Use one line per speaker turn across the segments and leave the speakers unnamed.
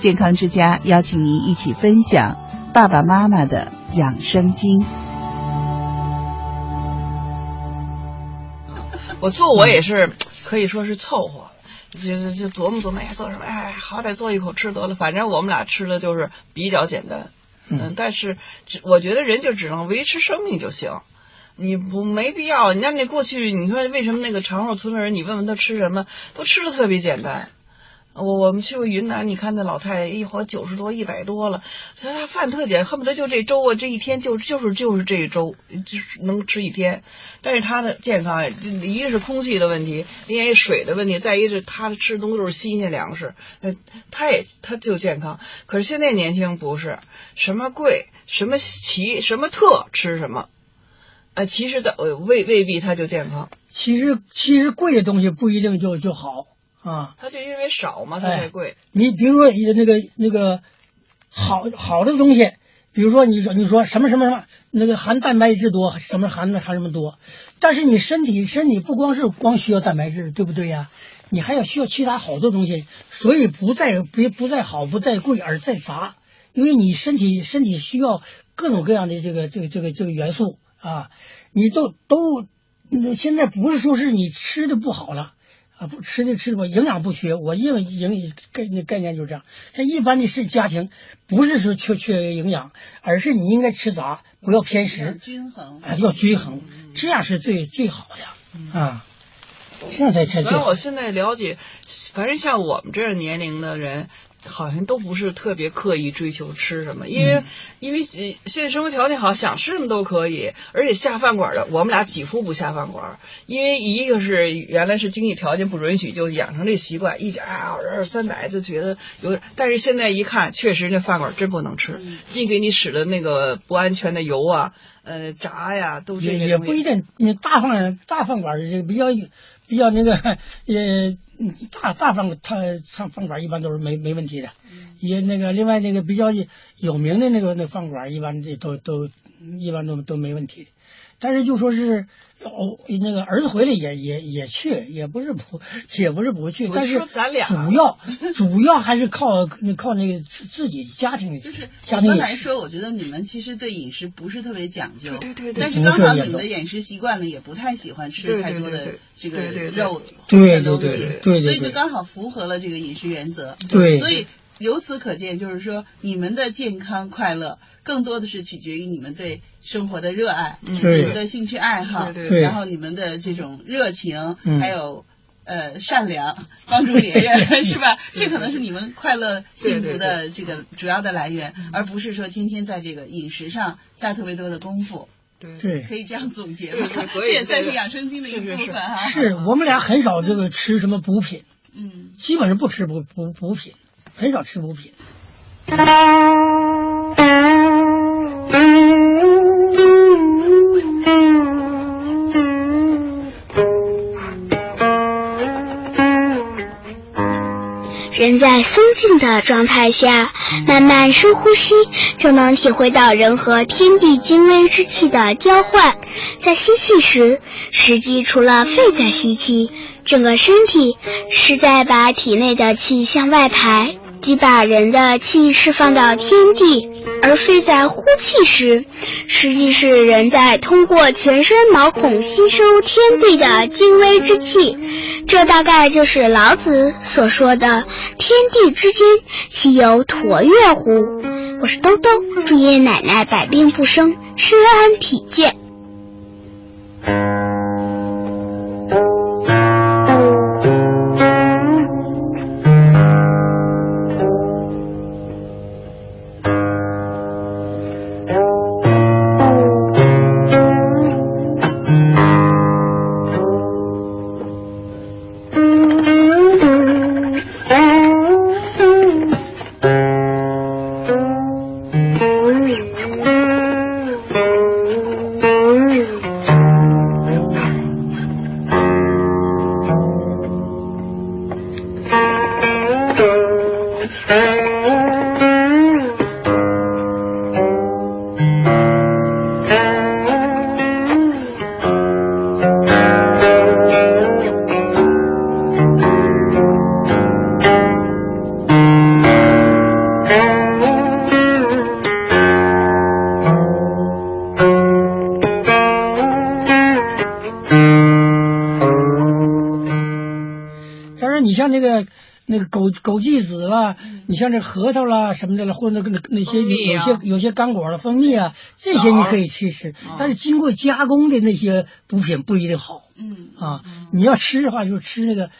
健康之家邀请您一起分享爸爸妈妈的养生经。
我做我也是可以说是凑合，就就琢磨琢磨，哎，做什么？哎，好歹做一口吃得了。反正我们俩吃的就是比较简单，嗯，但是只我觉得人就只能维持生命就行，你不没必要。你看那过去，你说为什么那个长寿村的人，你问问他吃什么，都吃的特别简单。我我们去过云南，你看那老太太一活九十多、一百多了，她饭特简，恨不得就这粥啊，这一天就就是就是这一粥，就是能吃一天。但是她的健康，一个是空气的问题，另一水的问题，再一个是她吃的东西都是新鲜粮食，那她也她就健康。可是现在年轻不是什么贵、什么奇、什么特吃什么，啊，其实的未未必他就健康。
其实其实贵的东西不一定就就好。啊，
它就因为少嘛，它才贵。
你比如说，那个那个好好的东西，比如说你说你说什么什么什么，那个含蛋白质多，什么含的含什么多，但是你身体身体不光是光需要蛋白质，对不对呀？你还要需要其他好多东西，所以不在不不在好不在贵而在乏，因为你身体身体需要各种各样的这个这个这个这个元素啊，你都都现在不是说是你吃的不好了。啊，不吃的吃的营养不缺，我营营概那概念就是这样。像一般的是家庭，不是说缺缺营养，而是你应该吃杂，不要偏食，
均衡
啊，要均衡，这样是最最好的啊。这样才才对。
反正我现在了解，反正像我们这年龄的人。好像都不是特别刻意追求吃什么，因为因为现在生活条件好，想吃什么都可以，而且下饭馆的我们俩几乎不下饭馆，因为一个是原来是经济条件不允许，就养成这习惯，一家二三百就觉得有，但是现在一看，确实那饭馆真不能吃，净给你使的那个不安全的油啊，呃炸呀，都
也也不一定，你大饭大饭馆这个比较比较那个 呃。嗯，大大饭他上饭馆一般都是没没问题的，也那个另外那个比较有名的那个那饭馆一般这都都一般都都没问题的。但是就说是哦，那个儿子回来也也也去，也不是不也不是不去，但是主要主要还是靠靠那个自己家庭
就是
家庭
来说，我觉得你们其实对饮食不是特别讲究，
对对对。
但是刚好你们的饮食习惯呢，也不太喜欢吃太多的这个肉
对对对对，
所以就刚好符合了这个饮食原则。
对，
所以由此可见，就是说你们的健康快乐。更多的是取决于你们对生活的热爱，你们的兴趣爱好，然后你们的这种热情，还有呃善良，帮助别人，是吧？这可能是你们快乐幸福的这个主要的来源，而不是说天天在这个饮食上下特别多的功夫。
对，
可以这样总结吗？这也算是养生经的一部分哈。
是我们俩很少这个吃什么补品，
嗯，
基本上不吃补补补品，很少吃补品。
人在松静的状态下，慢慢深呼吸，就能体会到人和天地精微之气的交换。在吸气时，实际除了肺在吸气，整个身体是在把体内的气向外排。即把人的气释放到天地，而非在呼气时，实际是人在通过全身毛孔吸收天地的精微之气。这大概就是老子所说的“天地之间，岂有橐越乎”。我是兜兜，祝爷爷奶奶百病不生，身安体健。
枸枸杞子啦，你像这核桃啦什么的了，或者那个那些有有些有些干果了蜂蜜啊，这些你可以吃吃。但是经过加工的那些补品不一定好。
嗯
啊，你要吃的话就吃那个。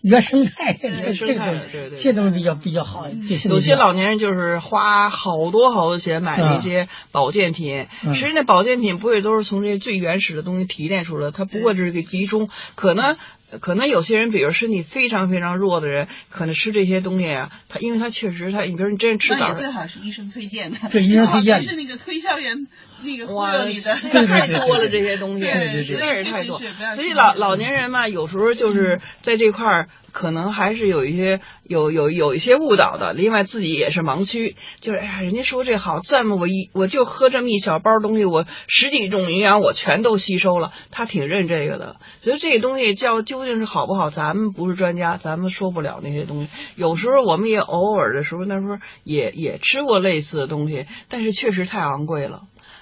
原生态的这
这
个
对
这东西比较比较好。
有些老年人就是花好多好多钱买那些保健品，其实际那保健品不也都是从这些最原始的东西提炼出来的？它不过就是个集中，可能。可能有些人，比如身体非常非常弱的人，可能吃这些东西啊，他因为他确实他，你比如你真吃早，
最好是医生推荐的，
对医生 推荐，
是那个推销员那个忽
悠
你的，
太多了这些东西，
实
在是太多。所以老老年人嘛，有时候就是在这块儿，可能还是有一些有有有一些误导的。另外自己也是盲区，就是哎呀，人家说这好，这么我一我就喝这么一小包东西，我十几种营养我全都吸收了，他挺认这个的。所以这东西叫究竟是好不好，咱们不是专家，咱们说不了那些东西。有时候我们也偶尔的时候，那时候也也吃过类似的东西，但是确实太昂贵了。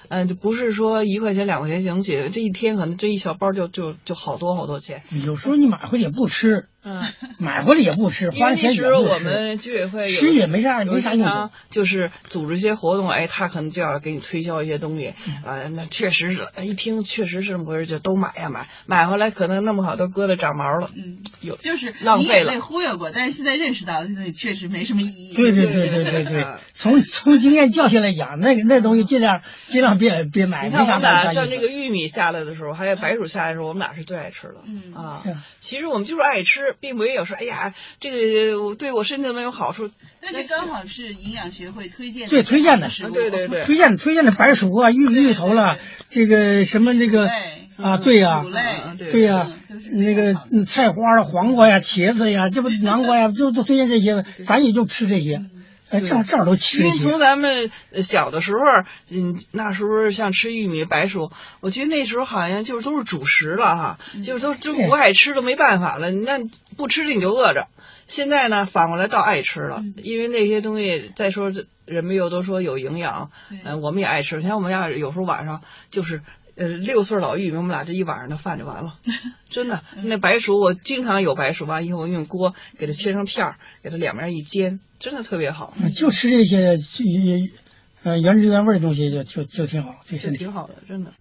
嗯，就不是说一块钱两块钱就能解决，这一天可能这一小包就就就好多好多钱。
有时候你买回去也不吃。嗯，买回来也不吃，花钱也不
吃。我们居委会
吃也没啥没啥用。
就是组织一些活动，哎，他可能就要给你推销一些东西。啊，那确实是，一听确实是这么回事，就都买呀买。买回来可能那么好都搁的长毛了。
嗯，
有
就是
浪费了。
被忽悠过，但是现在认识到这东西确实没什么意义。
对对对对对对，从从经验教训来讲，那个那东西尽量尽量别别买。
你看
我们俩
像这个玉米下来的时候，还有白薯下来的时候，我们俩是最爱吃的。嗯啊，其实我们就是爱吃。并没有说，哎呀，这个对我身体没有好处。
那就刚好是营养学会推荐的，
对推荐的，
对对对，
推荐推荐的白薯啊、芋芋头了，这个什么那个啊，对呀，对。呀，那个菜花啊、黄瓜呀、茄子呀，这不 南瓜呀，就都推荐这些，咱也就吃这些。哎，这这都吃。
因为从咱们小的时候，嗯，那时候像吃玉米、白薯，我觉得那时候好像就是都是主食了哈，就是都就不爱吃都没办法了，那不吃你就饿着。现在呢，反过来倒爱吃了，因为那些东西，再说人们又都说有营养，嗯，我们也爱吃。像我们家有时候晚上就是。呃，六岁老玉米，我们俩这一晚上的饭就完了，真的。那白薯我经常有白薯，完以后我用锅给它切成片儿，给它两面一煎，真的特别好。
就吃这些，呃，原汁原味的东西就就就挺好，
就挺好的，真的。